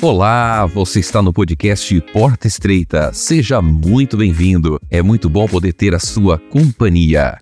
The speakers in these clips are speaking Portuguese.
Olá, você está no podcast Porta Estreita. Seja muito bem-vindo. É muito bom poder ter a sua companhia.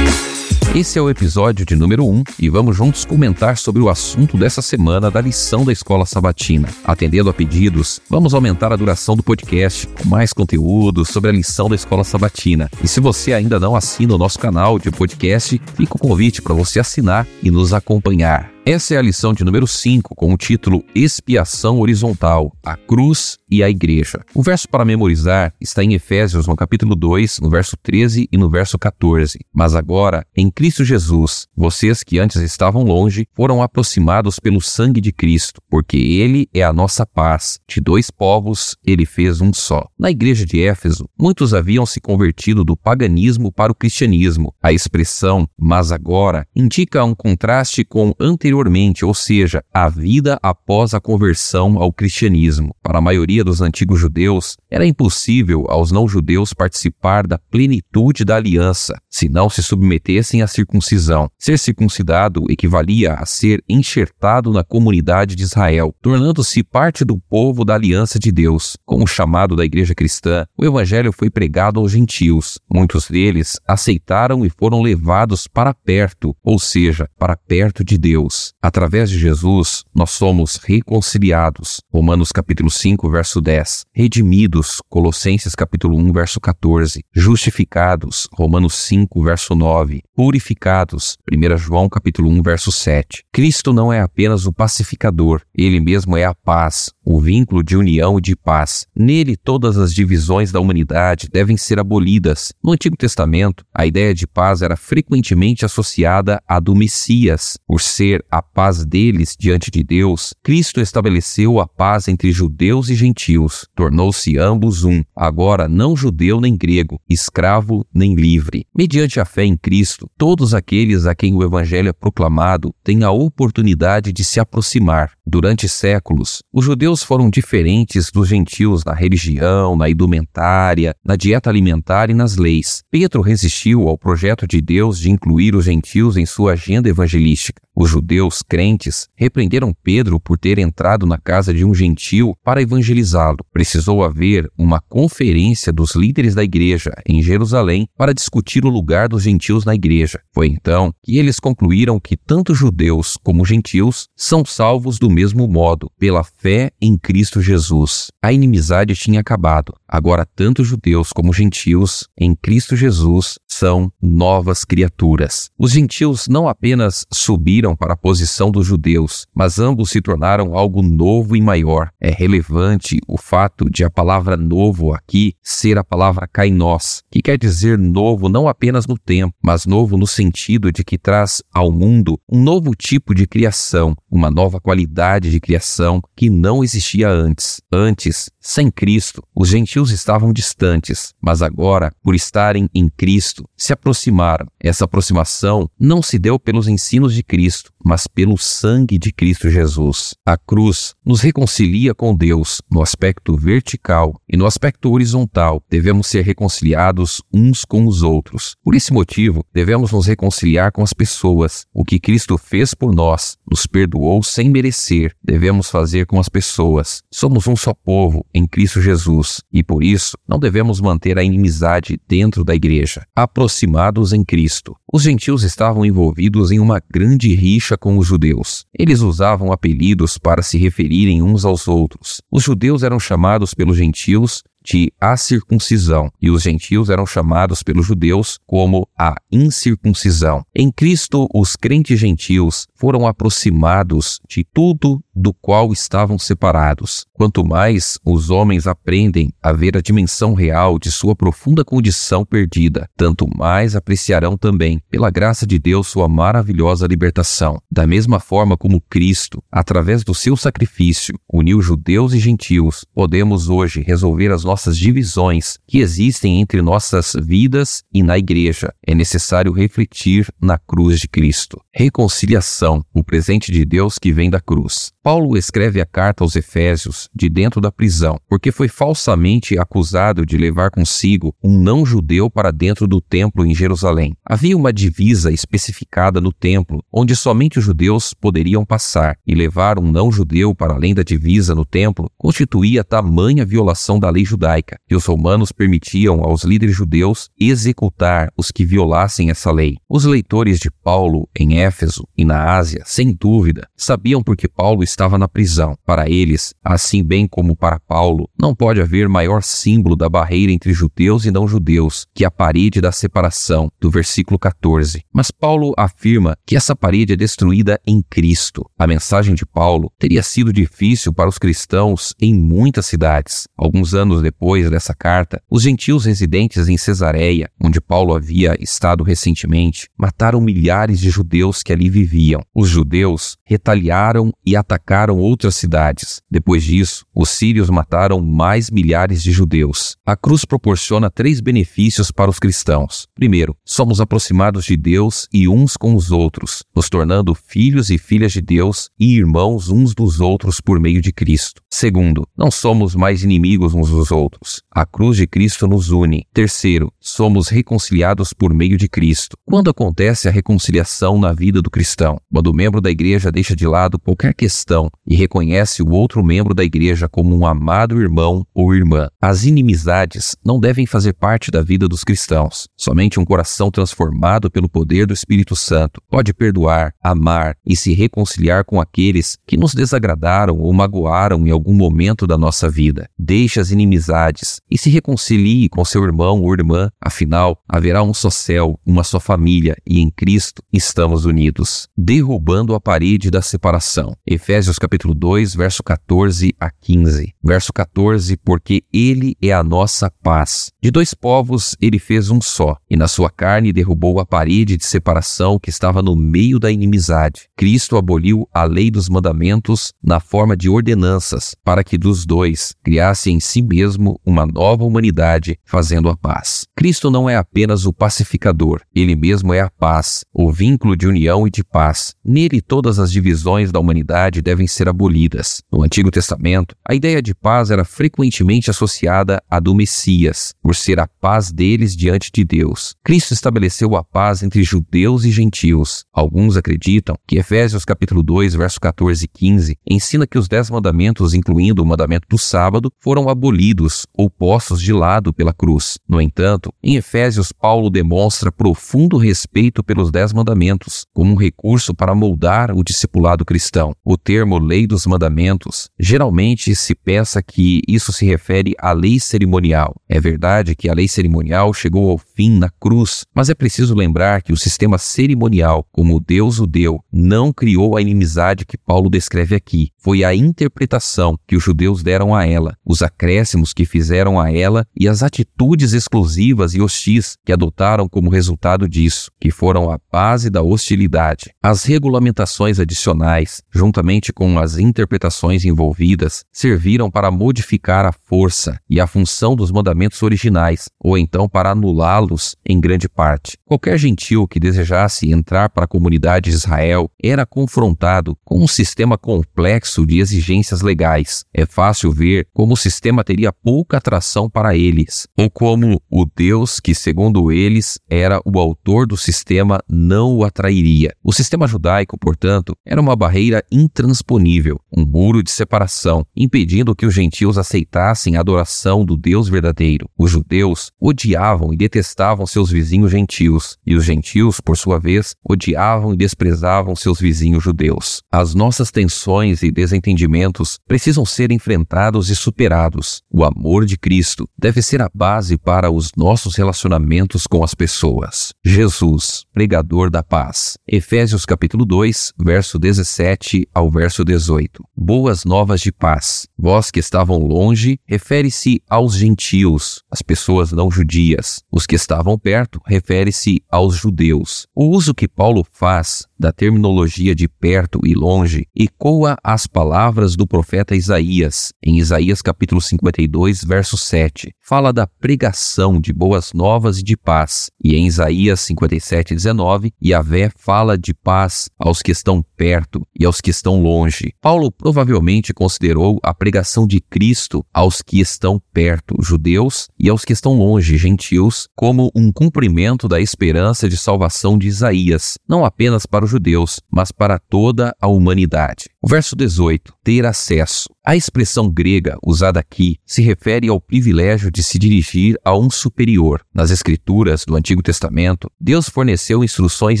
Esse é o episódio de número 1 e vamos juntos comentar sobre o assunto dessa semana da lição da escola sabatina. Atendendo a pedidos, vamos aumentar a duração do podcast com mais conteúdo sobre a lição da escola sabatina. E se você ainda não assina o nosso canal de podcast, fica o convite para você assinar e nos acompanhar. Essa é a lição de número 5, com o título Expiação Horizontal, a cruz e a igreja. O verso para memorizar está em Efésios, no capítulo 2, no verso 13 e no verso 14. Mas agora, em Cristo Jesus, vocês que antes estavam longe, foram aproximados pelo sangue de Cristo, porque ele é a nossa paz. De dois povos, ele fez um só. Na igreja de Éfeso, muitos haviam se convertido do paganismo para o cristianismo. A expressão mas agora indica um contraste com anterior anteriormente, ou seja, a vida após a conversão ao cristianismo. Para a maioria dos antigos judeus, era impossível aos não-judeus participar da plenitude da aliança, se não se submetessem à circuncisão. Ser circuncidado equivalia a ser enxertado na comunidade de Israel, tornando-se parte do povo da aliança de Deus. Com o chamado da igreja cristã, o evangelho foi pregado aos gentios. Muitos deles aceitaram e foram levados para perto, ou seja, para perto de Deus. Através de Jesus, nós somos reconciliados. Romanos capítulo 5, verso 10. Redimidos. Colossenses capítulo 1, verso 14. Justificados. Romanos 5, verso 9. Purificados. 1 João capítulo 1, verso 7. Cristo não é apenas o pacificador, ele mesmo é a paz, o vínculo de união e de paz. Nele, todas as divisões da humanidade devem ser abolidas. No Antigo Testamento, a ideia de paz era frequentemente associada à do Messias, por ser a paz deles diante de Deus, Cristo estabeleceu a paz entre judeus e gentios, tornou-se ambos um, agora não judeu nem grego, escravo nem livre. Mediante a fé em Cristo, todos aqueles a quem o Evangelho é proclamado têm a oportunidade de se aproximar. Durante séculos, os judeus foram diferentes dos gentios na religião, na indumentária, na dieta alimentar e nas leis. Pedro resistiu ao projeto de Deus de incluir os gentios em sua agenda evangelística. Os judeus crentes repreenderam Pedro por ter entrado na casa de um gentil para evangelizá-lo. Precisou haver uma conferência dos líderes da igreja em Jerusalém para discutir o lugar dos gentios na igreja. Foi então que eles concluíram que tanto judeus como gentios são salvos do mesmo modo, pela fé em Cristo Jesus. A inimizade tinha acabado. Agora, tanto judeus como gentios, em Cristo Jesus, são novas criaturas. Os gentios não apenas subiram para a posição dos judeus, mas ambos se tornaram algo novo e maior. É relevante o fato de a palavra novo aqui ser a palavra kainós, que quer dizer novo não apenas no tempo, mas novo no sentido de que traz ao mundo um novo tipo de criação, uma nova qualidade de criação que não existia antes. Antes, sem Cristo, os gentios estavam distantes, mas agora, por estarem em Cristo, se aproximaram. Essa aproximação não se deu pelos ensinos de Cristo, mas pelo sangue de Cristo Jesus. A cruz nos reconcilia com Deus no aspecto vertical e no aspecto horizontal. Devemos ser reconciliados uns com os outros. Por esse motivo, devemos nos reconciliar com as pessoas. O que Cristo fez por nós, nos perdoou sem merecer, devemos fazer com as pessoas. Somos um só povo em Cristo Jesus e por isso não devemos manter a inimizade dentro da igreja. Aproximados em Cristo. Os gentios estavam envolvidos em uma grande rixa com os judeus. Eles usavam apelidos para se referirem uns aos outros. Os judeus eram chamados pelos gentios de a circuncisão, e os gentios eram chamados pelos judeus como a incircuncisão. Em Cristo, os crentes gentios foram aproximados de tudo do qual estavam separados. Quanto mais os homens aprendem a ver a dimensão real de sua profunda condição perdida, tanto mais apreciarão também, pela graça de Deus, sua maravilhosa libertação. Da mesma forma como Cristo, através do seu sacrifício, uniu judeus e gentios, podemos hoje resolver as nossas divisões que existem entre nossas vidas e na igreja. É necessário refletir na cruz de Cristo. Reconciliação salvação, o presente de Deus que vem da cruz. Paulo escreve a carta aos Efésios de dentro da prisão, porque foi falsamente acusado de levar consigo um não-judeu para dentro do templo em Jerusalém. Havia uma divisa especificada no templo, onde somente os judeus poderiam passar, e levar um não-judeu para além da divisa no templo constituía tamanha violação da lei judaica que os romanos permitiam aos líderes judeus executar os que violassem essa lei. Os leitores de Paulo em Éfeso e na Ásia, sem dúvida, sabiam porque Paulo estava na prisão. Para eles, assim bem como para Paulo, não pode haver maior símbolo da barreira entre judeus e não judeus que a parede da separação, do versículo 14. Mas Paulo afirma que essa parede é destruída em Cristo. A mensagem de Paulo teria sido difícil para os cristãos em muitas cidades. Alguns anos depois dessa carta, os gentios residentes em Cesareia, onde Paulo havia estado recentemente, mataram milhares de judeus que ali viviam. Os judeus retaliaram e atacaram outras cidades. Depois disso, os sírios mataram mais milhares de judeus. A cruz proporciona três benefícios para os cristãos. Primeiro, somos aproximados de Deus e uns com os outros, nos tornando filhos e filhas de Deus e irmãos uns dos outros por meio de Cristo. Segundo, não somos mais inimigos uns dos outros. A cruz de Cristo nos une. Terceiro, somos reconciliados por meio de Cristo. Quando acontece a reconciliação na vida do cristão? Quando o membro da igreja deixa de lado qualquer questão e reconhece o outro membro da igreja como um amado irmão ou irmã. As inimizades não devem fazer parte da vida dos cristãos. Somente um coração transformado pelo poder do Espírito Santo pode perdoar, amar e se reconciliar com aqueles que nos desagradaram ou magoaram em algum momento da nossa vida. Deixe as inimizades e se reconcilie com seu irmão ou irmã, afinal, haverá um só céu, uma só família e em Cristo estamos unidos. Derrubando a parede da separação. Efésios capítulo 2, verso 14 a 15. Verso 14, porque ele é a nossa paz. De dois povos ele fez um só, e na sua carne derrubou a parede de separação que estava no meio da inimizade. Cristo aboliu a lei dos mandamentos na forma de ordenanças, para que dos dois criasse em si mesmo uma nova humanidade, fazendo a paz. Cristo não é apenas o pacificador, ele mesmo é a paz, o vínculo de união e de paz. Nele todas as divisões da humanidade devem ser abolidas. No Antigo Testamento, a ideia de paz era frequentemente associada à do Messias, por ser a paz deles diante de Deus. Cristo estabeleceu a paz entre judeus e gentios. Alguns acreditam que Efésios capítulo 2, verso 14 e 15 ensina que os dez mandamentos, incluindo o mandamento do sábado, foram abolidos ou postos de lado pela cruz. No entanto, em Efésios, Paulo demonstra profundo respeito pelos dez mandamentos como um recurso para moldar o discipulado cristão. O termo lei dos mandamentos, geralmente se pensa que isso se refere à lei cerimonial. É verdade que a lei cerimonial chegou ao fim na cruz, mas é preciso lembrar que o sistema cerimonial, como Deus o deu, não criou a inimizade que Paulo descreve aqui. Foi a interpretação que os judeus deram a ela, os acréscimos que fizeram a ela e as atitudes exclusivas e hostis que adotaram como resultado disso, que foram a base da hostilidade. As regulamentações adicionais, juntamente com as interpretações envolvidas, serviram para modificar a força e a função dos mandamentos originais, ou então para anulá-los em grande parte. Qualquer gentil que desejasse entrar para a comunidade de Israel era confrontado com um sistema complexo de exigências legais. É fácil ver como o sistema teria pouca atração para eles, ou como o Deus que, segundo eles, era o autor do sistema, não o atrairia. O sistema judaico, portanto, era uma barreira intransponível, um muro de separação, impedindo que os gentios aceitassem a adoração do Deus verdadeiro. Os judeus odiavam e detestavam seus vizinhos gentios, e os gentios, por sua vez, odiavam e desprezavam seus vizinhos judeus. As nossas tensões e desentendimentos precisam ser enfrentados e superados. O amor de Cristo deve ser a base para os nossos relacionamentos com as pessoas. Jesus, pregador da paz. Efésios capítulo 2, verso 17 ao verso verso 18. Boas novas de paz. Vós que estavam longe, refere-se aos gentios, as pessoas não judias. Os que estavam perto, refere-se aos judeus. O uso que Paulo faz da terminologia de perto e longe ecoa as palavras do profeta Isaías, em Isaías capítulo 52, verso 7. Fala da pregação de boas novas e de paz. E em Isaías 57, 19, Yahvé fala de paz aos que estão perto e aos que estão longe. Paulo provavelmente considerou a pregação de Cristo aos que estão perto, judeus, e aos que estão longe, gentios, como um cumprimento da esperança de salvação de Isaías, não apenas para os judeus, mas para toda a humanidade. O verso 18: ter acesso. A expressão grega usada aqui se refere ao privilégio de se dirigir a um superior. Nas Escrituras do Antigo Testamento, Deus forneceu instruções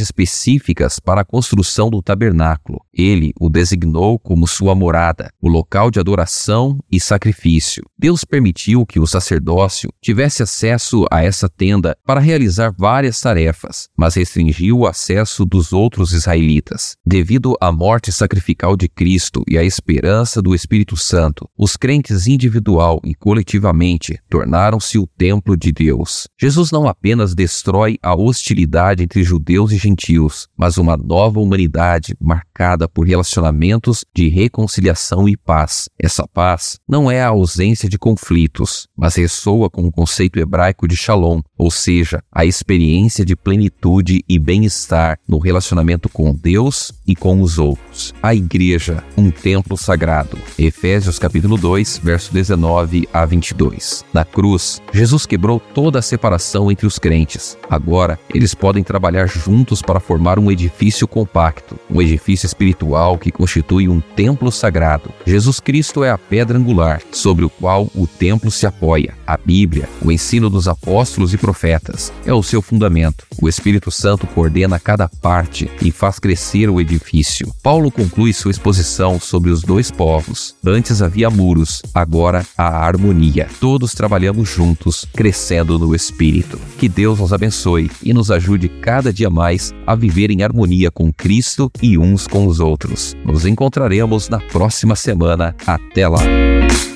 específicas para a construção do tabernáculo. Ele o designou como sua morada, o local de adoração e sacrifício. Deus permitiu que o sacerdócio tivesse acesso a essa tenda para realizar várias tarefas, mas restringiu o acesso dos outros israelitas. Devido à morte sacrificial de Cristo e à esperança do Espírito Santo, os crentes individual e coletivamente tornaram-se o templo de Deus. Jesus não apenas destrói a hostilidade entre judeus e gentios, mas uma nova humanidade marcada por relacionamentos de reconciliação e paz. Essa paz não é a ausência de conflitos, mas ressoa com o conceito hebraico de shalom, ou seja, a experiência de plenitude e bem-estar no relacionamento com Deus e com os outros. A igreja, um templo sagrado. Efésios capítulo 2, verso 19 a 22. Na cruz, Jesus quebrou toda a separação entre os crentes. Agora, eles podem trabalhar juntos para formar um edifício compacto, um edifício espiritual que constitui um templo sagrado. Jesus Cristo é a pedra angular sobre o qual o templo se apoia. A Bíblia, o ensino dos apóstolos e profetas, é o seu fundamento. O Espírito Santo coordena cada parte e faz crescer o edifício. Paulo conclui sua exposição sobre os dois povos. Antes havia muros, agora há harmonia. Todos trabalhamos juntos, crescendo no Espírito. Que Deus nos abençoe e nos ajude cada dia mais a viver em harmonia com Cristo e uns com os outros. Nos encontraremos na próxima semana. Até lá!